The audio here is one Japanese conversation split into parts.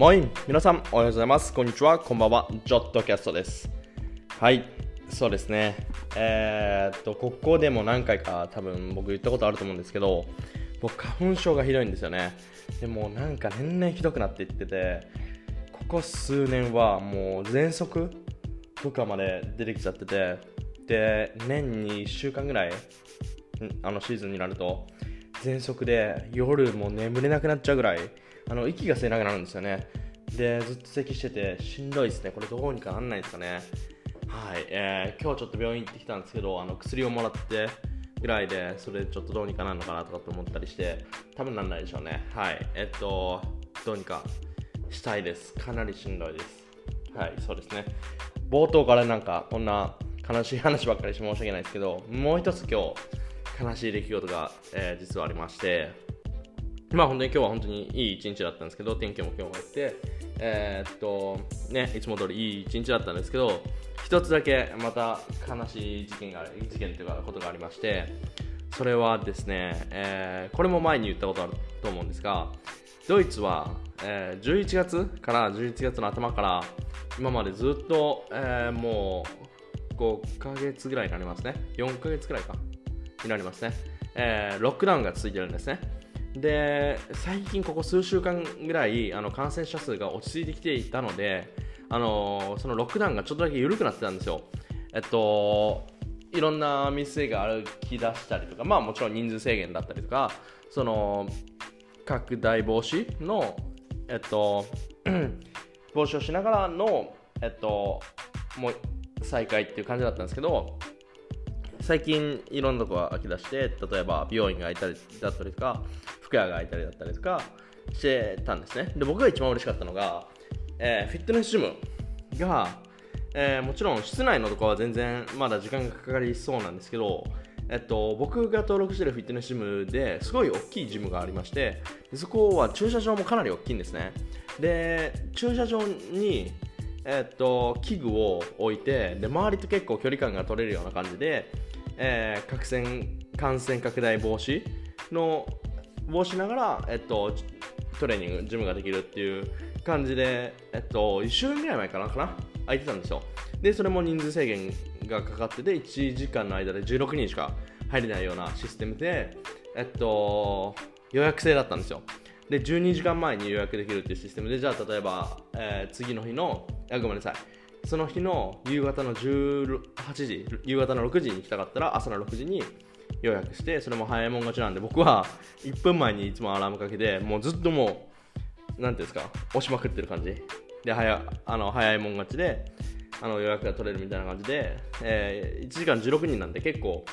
モイン皆さんおはようございます。こんにちは。こんばんは。ジョットキャストです。はい。そうですね。えー、っとここでも何回か多分僕言ったことあると思うんですけど僕花粉症がひどいんですよね。でもなんか年々ひどくなっていっててここ数年はもう喘息とかまで出てきちゃっててで年に1週間ぐらいあのシーズンになると喘息で夜も眠れなくなっちゃうぐらいあの息が吸えなくなるんですよね。でずっと咳しててしんどいですね。これどうにかなんないですかね。はい、えー、今日ちょっと病院行ってきたんですけどあの薬をもらってぐらいでそれちょっとどうにかなるのかなとかって思ったりして多分なんないでしょうね。はい。えっとどうにかしたいです。かなりしんどいです。はいそうですね。冒頭からなんかこんな悲しい話ばっかりして申し訳ないですけどもう一つ今日悲しい出来事が、えー、実はありましてまあ本当に今日は本当にいい一日だったんですけど天気も今日も良くてえー、っとねいつも通りいい一日だったんですけど一つだけまた悲しい事件が事件というかことがありましてそれはですね、えー、これも前に言ったことあると思うんですがドイツは、えー、11月から11月の頭から今までずっと、えー、もう5ヶ月ぐらいになりますね。4ヶ月ぐらいか。になりますね。えー、ロックダウンが続いてるんですね。で、最近ここ数週間ぐらいあの感染者数が落ち着いてきていたので、あのそのロックダウンがちょっとだけ緩くなってたんですよ。えっと、いろんな店が歩き出したりとか、まあもちろん人数制限だったりとか、その、拡大防止の、えっと、防止をしながらの、えっと、もう再開っていう感じだったんですけど最近いろんなとこが開き出して例えば美容院が開いたりだったりとか服屋が開いたりだったりとかしてたんですね。で僕が一番嬉しかったのが、えー、フィットネスジムが、えー、もちろん室内のとこは全然まだ時間がかかりそうなんですけどえっと、僕が登録してるフィットネスジムですごい大きいジムがありましてそこは駐車場もかなり大きいんですね。で駐車場にえっと、器具を置いてで周りと結構距離感が取れるような感じで、えー、感感染拡大防止の防止ながら、えっと、トレーニングジムができるっていう感じで、えっと、1週間ぐらい前かなかな？空いてたんですよ。でそれも人数制限がかかってて1時間の間で16人しか入れないようなシステムで、えっと、予約制だったんですよ。で12時間前に予約できるっていうシステムでじゃあ例えば、えー、次の日のあごめんなさい。その日の夕方の18時夕方の6時に行きたかったら朝の6時に予約してそれも早いもん勝ちなんで僕は1分前にいつもアラームかけてもうずっともう何ていうんですか押しまくってる感じ。で早あの早いもん勝ちであの予約が取れるみたいな感じで、えー、1時間16人なんで結構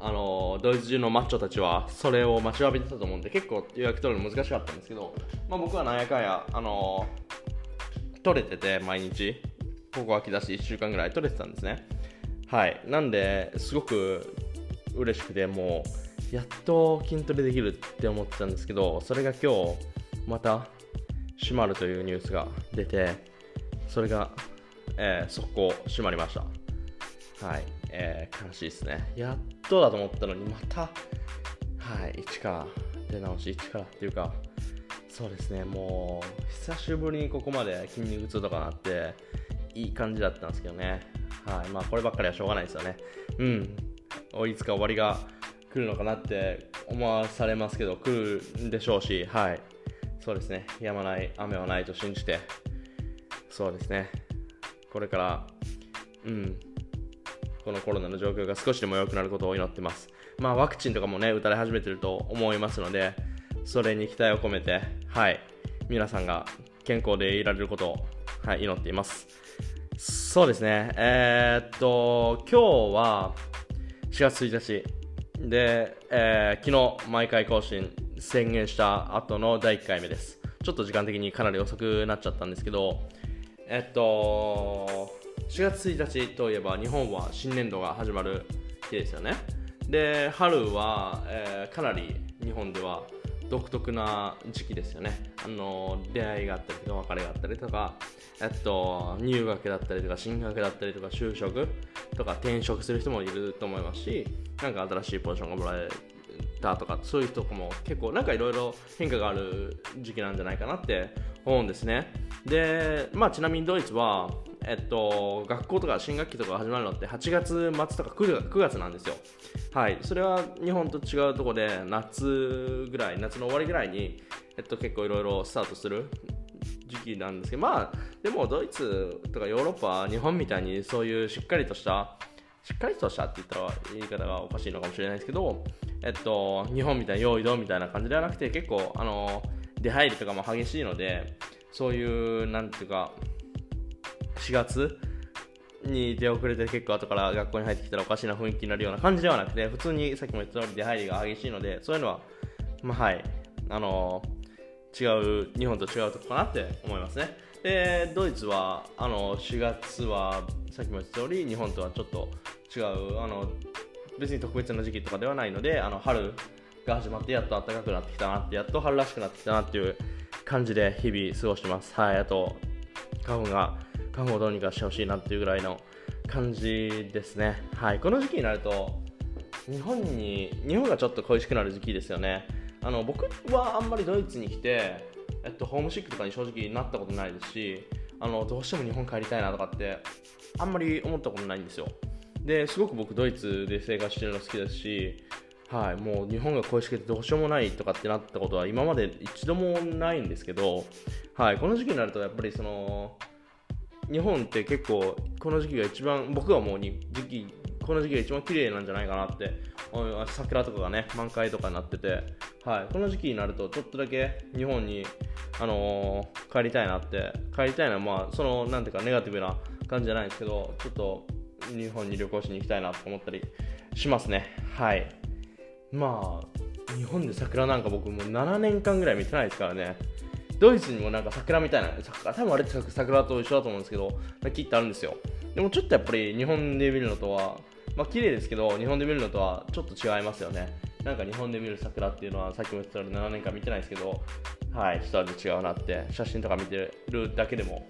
あのドイツ中のマッチョたちはそれを待ちわびてたと思うんで結構予約取るの難しかったんですけど、まあ、僕はなんやかんや、あの取れてて毎日。ここ空き出し1週間ぐらい取れてたんですね。はい。なんですごく嬉しくてもうやっと筋トレできるって思ってたんですけどそれが今日また閉まるというニュースが出てそれが、えー、速攻閉まりましたはいえー、悲しいですね。やっとだと思ったのに、また、はい、一から出直し、一からっていうか、そうですね、もう、久しぶりにここまで筋肉痛とかなって、いい感じだったんですけどね。はい、まあ、こればっかりはしょうがないですよね。うん。いつか終わりが来るのかなって思わされますけど、来るんでしょうし、はい。そうですね、止まない雨はないと信じて、そうですね、これから、うん、このコロナの状況が少しでも良くなることを祈ってます。まあ、ワクチンとかもね、打たれ始めてると思いますので、それに期待を込めて、はい、皆さんが健康でいられることを、はい、祈っています。そうですね、えー、っと、今日は4月1日で、えー、昨日毎回更新宣言した後の第1回目です。ちょっと時間的にかなり遅くなっちゃったんですけど、えっと、4月1日といえば日本は新年度が始まる日ですよねで春は、えー、かなり日本では独特な時期ですよね。あの出会いがあったりとか別れがあったりとかえっと入学だったりとか進学だったりとか就職とか転職する人もいると思いますしなんか新しいポジションがもらえたとかそういう人も結構なんかいろいろ変化がある時期なんじゃないかなって思うんですね。で、まあ、ちなみにドイツはえっと、学校とか新学期とか始まるのって8月末とか 9, 9月なんですよ。はい。それは日本と違うところで夏ぐらい、夏の終わりぐらいに、えっと、結構いろいろスタートする時期なんですけど、まあ、でもドイツとかヨーロッパは日本みたいにそういうしっかりとした、しっかりとしたって言ったら言い方がおかしいのかもしれないですけど、えっと、日本みたいに用意どうみたいな感じではなくて、結構、あの、出入りとかも激しいので、そういう、なんていうか、4月に出遅れて結構後から学校に入ってきたらおかしな雰囲気になるような感じではなくて普通にさっきも言った通り出入りが激しいのでそういうのはまあはいあのー、違う日本と違うとこかなって思いますね。でドイツはあの4月はさっきも言った通り日本とはちょっと違うあの別に特別な時期とかではないのであの春が始まってやっと暖かくなってきたなってやっと春らしくなってきたなっていう感じで日々過ごしてます。はいあと花粉が看護をどうにかしてほしいなっていうぐらいの感じですね。はい、この時期になると日本に日本がちょっと恋しくなる時期ですよね。あの僕はあんまりドイツに来て、えっと、ホームシックとかに正直なったことないですしあのどうしても日本帰りたいなとかってあんまり思ったことないんですよ。ですごく僕ドイツで生活してるの好きですしはい、もう日本が恋しくてどうしようもないとかってなったことは今まで一度もないんですけど、はい、この時期になるとやっぱりその日本って結構この時期が一番僕はもうに時期この時期が一番綺麗なんじゃないかなって桜とかがね満開とかになってて、はい、この時期になるとちょっとだけ日本に、あのー、帰りたいなって帰りたいのはまあそのなんていうかネガティブな感じじゃないんですけどちょっと日本に旅行しに行きたいなと思ったりしますね。はい。まあ日本で桜なんか僕もう7年間ぐらい見てないですからね。ドイツにもなんか桜みたいな、多分あれって桜と一緒だと思うんですけど、木ってあるんですよ。でもちょっとやっぱり日本で見るのとは、まあ綺麗ですけど、日本で見るのとはちょっと違いますよね。なんか日本で見る桜っていうのは、さっきも言ってたように7年間見てないですけど、はい、一味違うなって、写真とか見てるだけでも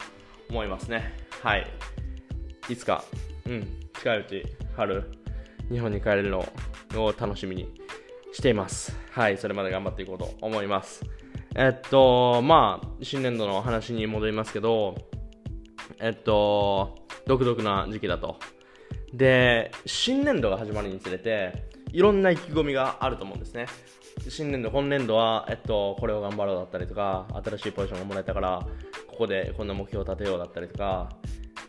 思いますね。はい。いつか、うん、近いうち、春、日本に帰れるのを楽しみにしています。はい、それまで頑張っていこうと思います。えっと、まあ、新年度の話に戻りますけど、えっと、独特な時期だと。で、新年度が始まるにつれて、いろんな意気込みがあると思うんですね。新年度、今年度は、えっと、これを頑張ろうだったりとか、新しいポジションがもらえたから、ここでこんな目標を立てようだったりとか、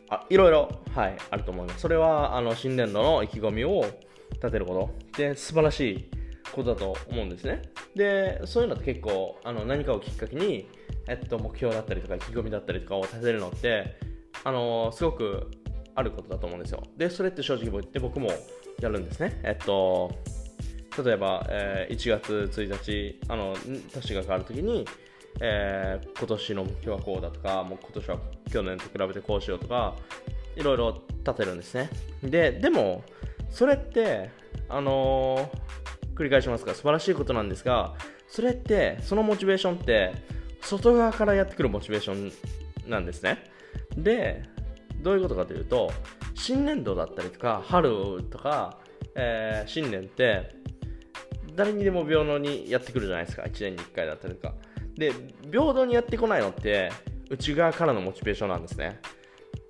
あいろいろ、はい、あると思います。それは、あの、新年度の意気込みを立てること。で、素晴らしいことだと思うんですね。で、そういうのって結構あの何かをきっかけに、えっと、目標だったりとか意気込みだったりとかを立てるのってあのすごくあることだと思うんですよ。で、それって正直言って僕もやるんですね。えっと、例えば、えー、1月1日、あの年が変わるときに、えー、今年の目標はこうだとか、もう今年は去年と比べてこうしようとか、いろいろ立てるんですね。で、でも、それって、あのー繰り返しますが素晴らしいことなんですがそれってそのモチベーションって外側からやってくるモチベーションなんですね。でどういうことかというと新年度だったりとか春とか、えー、新年って誰にでも平等にやってくるじゃないですか。1年に1回だったりとか。で平等にやってこないのって内側からのモチベーションなんですね、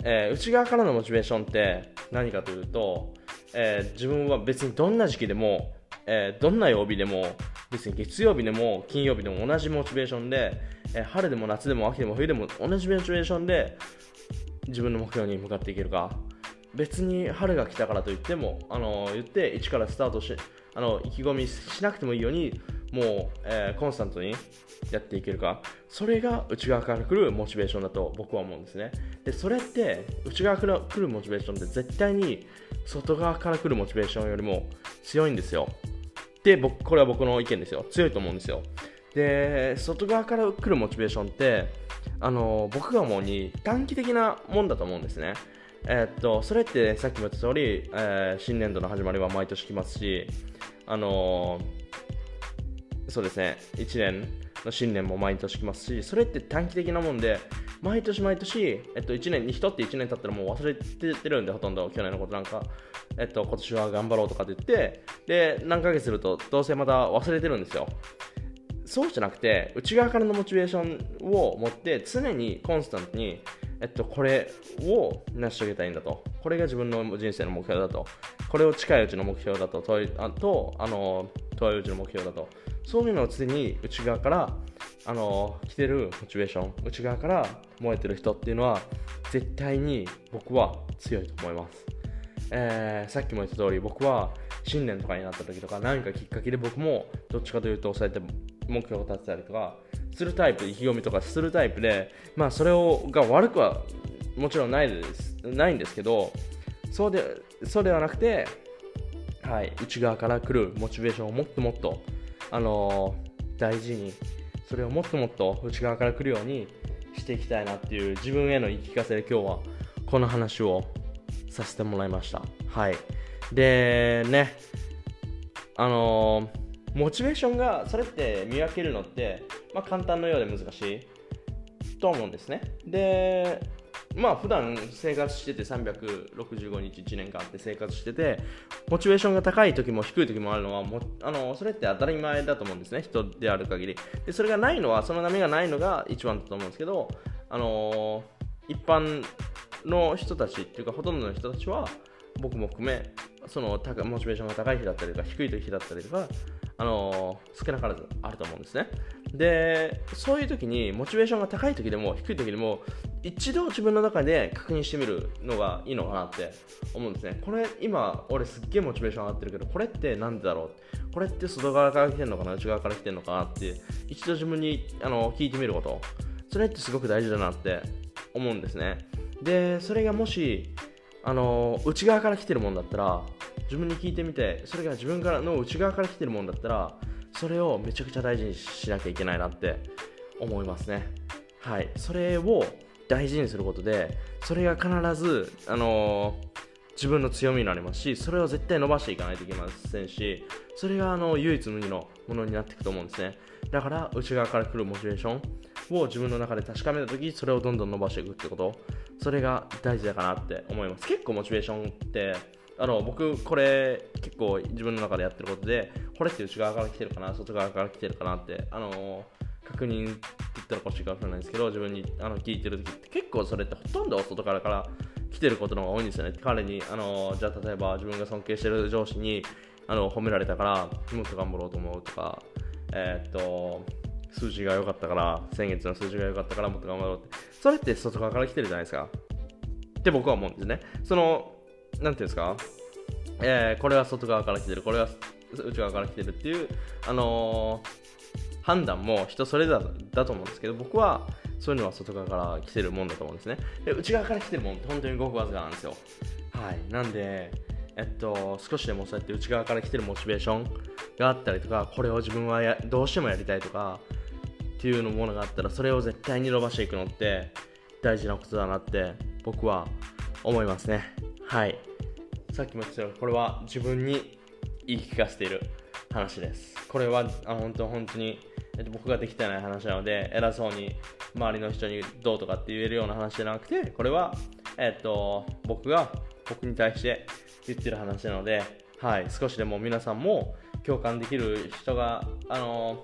えー、内側からのモチベーションって何かというと、えー、自分は別にどんな時期でもえー、どんな曜日でも別に月曜日でも金曜日でも同じモチベーションで、えー、春でも夏でも秋でも冬でも同じモチベーションで自分の目標に向かっていけるか。別に春が来たからといっても、あの、言って一からスタートしあの意気込みしなくてもいいようにもう、えー、コンスタントにやっていけるか。それが内側から来るモチベーションだと僕は思うんですね。でそれって内側から来るモチベーションって絶対に外側から来るモチベーションよりも強いんですよ。で僕これは僕の意見ですよ。強いと思うんですよ。で外側から来るモチベーションってあの僕が思うに短期的なもんだと思うんですね。えー、っとそれってさっきも言った通り、えー、新年度の始まりは毎年来ますしあのー、そうですね1年の新年も毎年来ますしそれって短期的なもんで毎年毎年、えっと、1年に人って1年経ったらもう忘れてるんでほとんど去年のことなんか。えっと、今年は頑張ろうとかって言ってで何ヶ月するとどうせまた忘れてるんですよ。そうじゃなくて内側からのモチベーションを持って常にコンスタントに、えっと、これを成し遂げたいんだと。これが自分の人生の目標だと。これを近いうちの目標だと。遠いあとあの遠いうちの目標だと。そういうのを常に内側からあの来てるモチベーション内側から燃えてる人っていうのは絶対に僕は強いと思います、えー、さっきも言った通り僕は新年とかになった時とか何かきっかけで僕もどっちかというとそうやって目標を立てたりとかするタイプ意気込みとかするタイプでまあそれをが悪くはもちろんないですないんですけどそうでそうではなくて、はい、内側から来るモチベーションをもっともっと、あのー、大事にそれをもっともっと内側から来るようにしていきたいなっていう自分への言い聞かせで今日はこの話をさせてもらいました。はい。で、ね、あのー、モチベーションが、それって見分けるのって、まあ、簡単のようで難しいと思うんですね。で、まあ普段生活してて365日1年間って生活しててモチベーションが高い時も低い時もあるのはもあのそれって当たり前だと思うんですね人である限りでそれがないのはその波がないのが一番だと思うんですけどあの一般の人たちっていうかほとんどの人たちは僕も含めそのモチベーションが高い日だったりとか低い日だったりとかあの少なからずあると思うんですね。でそういう時にモチベーションが高い時でも低い時でも一度自分の中で確認してみるのがいいのかなって思うんですね。これ今俺すっげえモチベーション上がってるけどこれって何でだろう？これって外側から来てるのかな？内側から来てるのかなって一度自分にあの聞いてみること。それってすごく大事だなって思うんですね。でそれがもしあの内側から来てるもんだったら自分に聞いてみてそれが自分からの内側から来てるもんだったらそれをめちゃくちゃ大事にしなきゃいけないなって思いますね。はい。それを大事にすることでそれが必ずあの自分の強みになりますしそれを絶対伸ばしていかないといけませんしそれがあの唯一無二のものになっていくと思うんですね。だから内側から来るモチベーションを自分の中で確かめた時それをどんどん伸ばしていくってこと？それが大事だかなって思います。結構モチベーションってあの僕これ結構自分の中でやってることでこれって内側から来てるかな？外側から来てるかなってあの確認って言ったら欲しいかもしれないですけど自分にあの聞いてる時って結構それってほとんど外からから来てることの方が多いんですよね。彼にあのじゃあ例えば自分が尊敬してる上司にあの褒められたからもっと頑張ろうと思うとかえー、っと数字が良かったから先月の数字が良かったからもっと頑張ろうってそれって外側から来てるじゃないですかって僕は思うんですねそのなんていうんですか、えー、これは外側から来てる、これは内側から来てるっていう、あのー、判断も人それぞれだと思うんですけど、僕はそういうのは外側から来てるもんだと思うんですね。で内側から来てるもんって本当にごくわずかなんですよ。はい。なんで、えっと、少しでもそうやって内側から来てるモチベーションがあったりとか、これを自分はやどうしてもやりたいとか、っていうのものがあったら、それを絶対に伸ばしていくのって大事なことだなって僕は思いますね。はい。さっきも言ったようにこれは自分に言い聞かせている話です。これはあ本当本当に、えっと、僕ができてない話なので偉そうに周りの人にどうとかって言えるような話じゃなくてこれは、えっと、僕が僕に対して言ってる話なので、はい、少しでも皆さんも共感できる人が、あの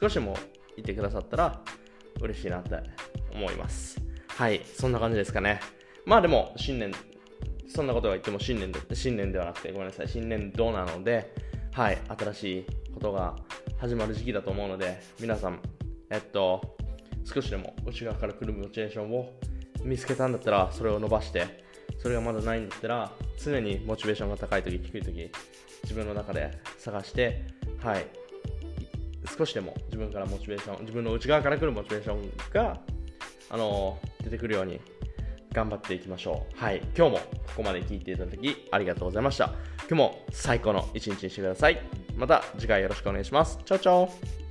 少しでもいてくださったら嬉しいなって思います。はい、そんな感じですかね。まあでも、新年そんなことが言っても新年で新年ではなくてごめんなさい新年度なのではい新しいことが始まる時期だと思うので皆さんえっと少しでも内側から来るモチベーションを見つけたんだったらそれを伸ばしてそれがまだないんだったら常にモチベーションが高い時低い時自分の中で探してはい少しでも自分からモチベーション自分の内側から来るモチベーションがあの出てくるように頑張っていきましょう。はい。今日もここまで聞いていただきありがとうございました。今日も最高の一日にしてください。また次回よろしくお願いします。チャオチャオ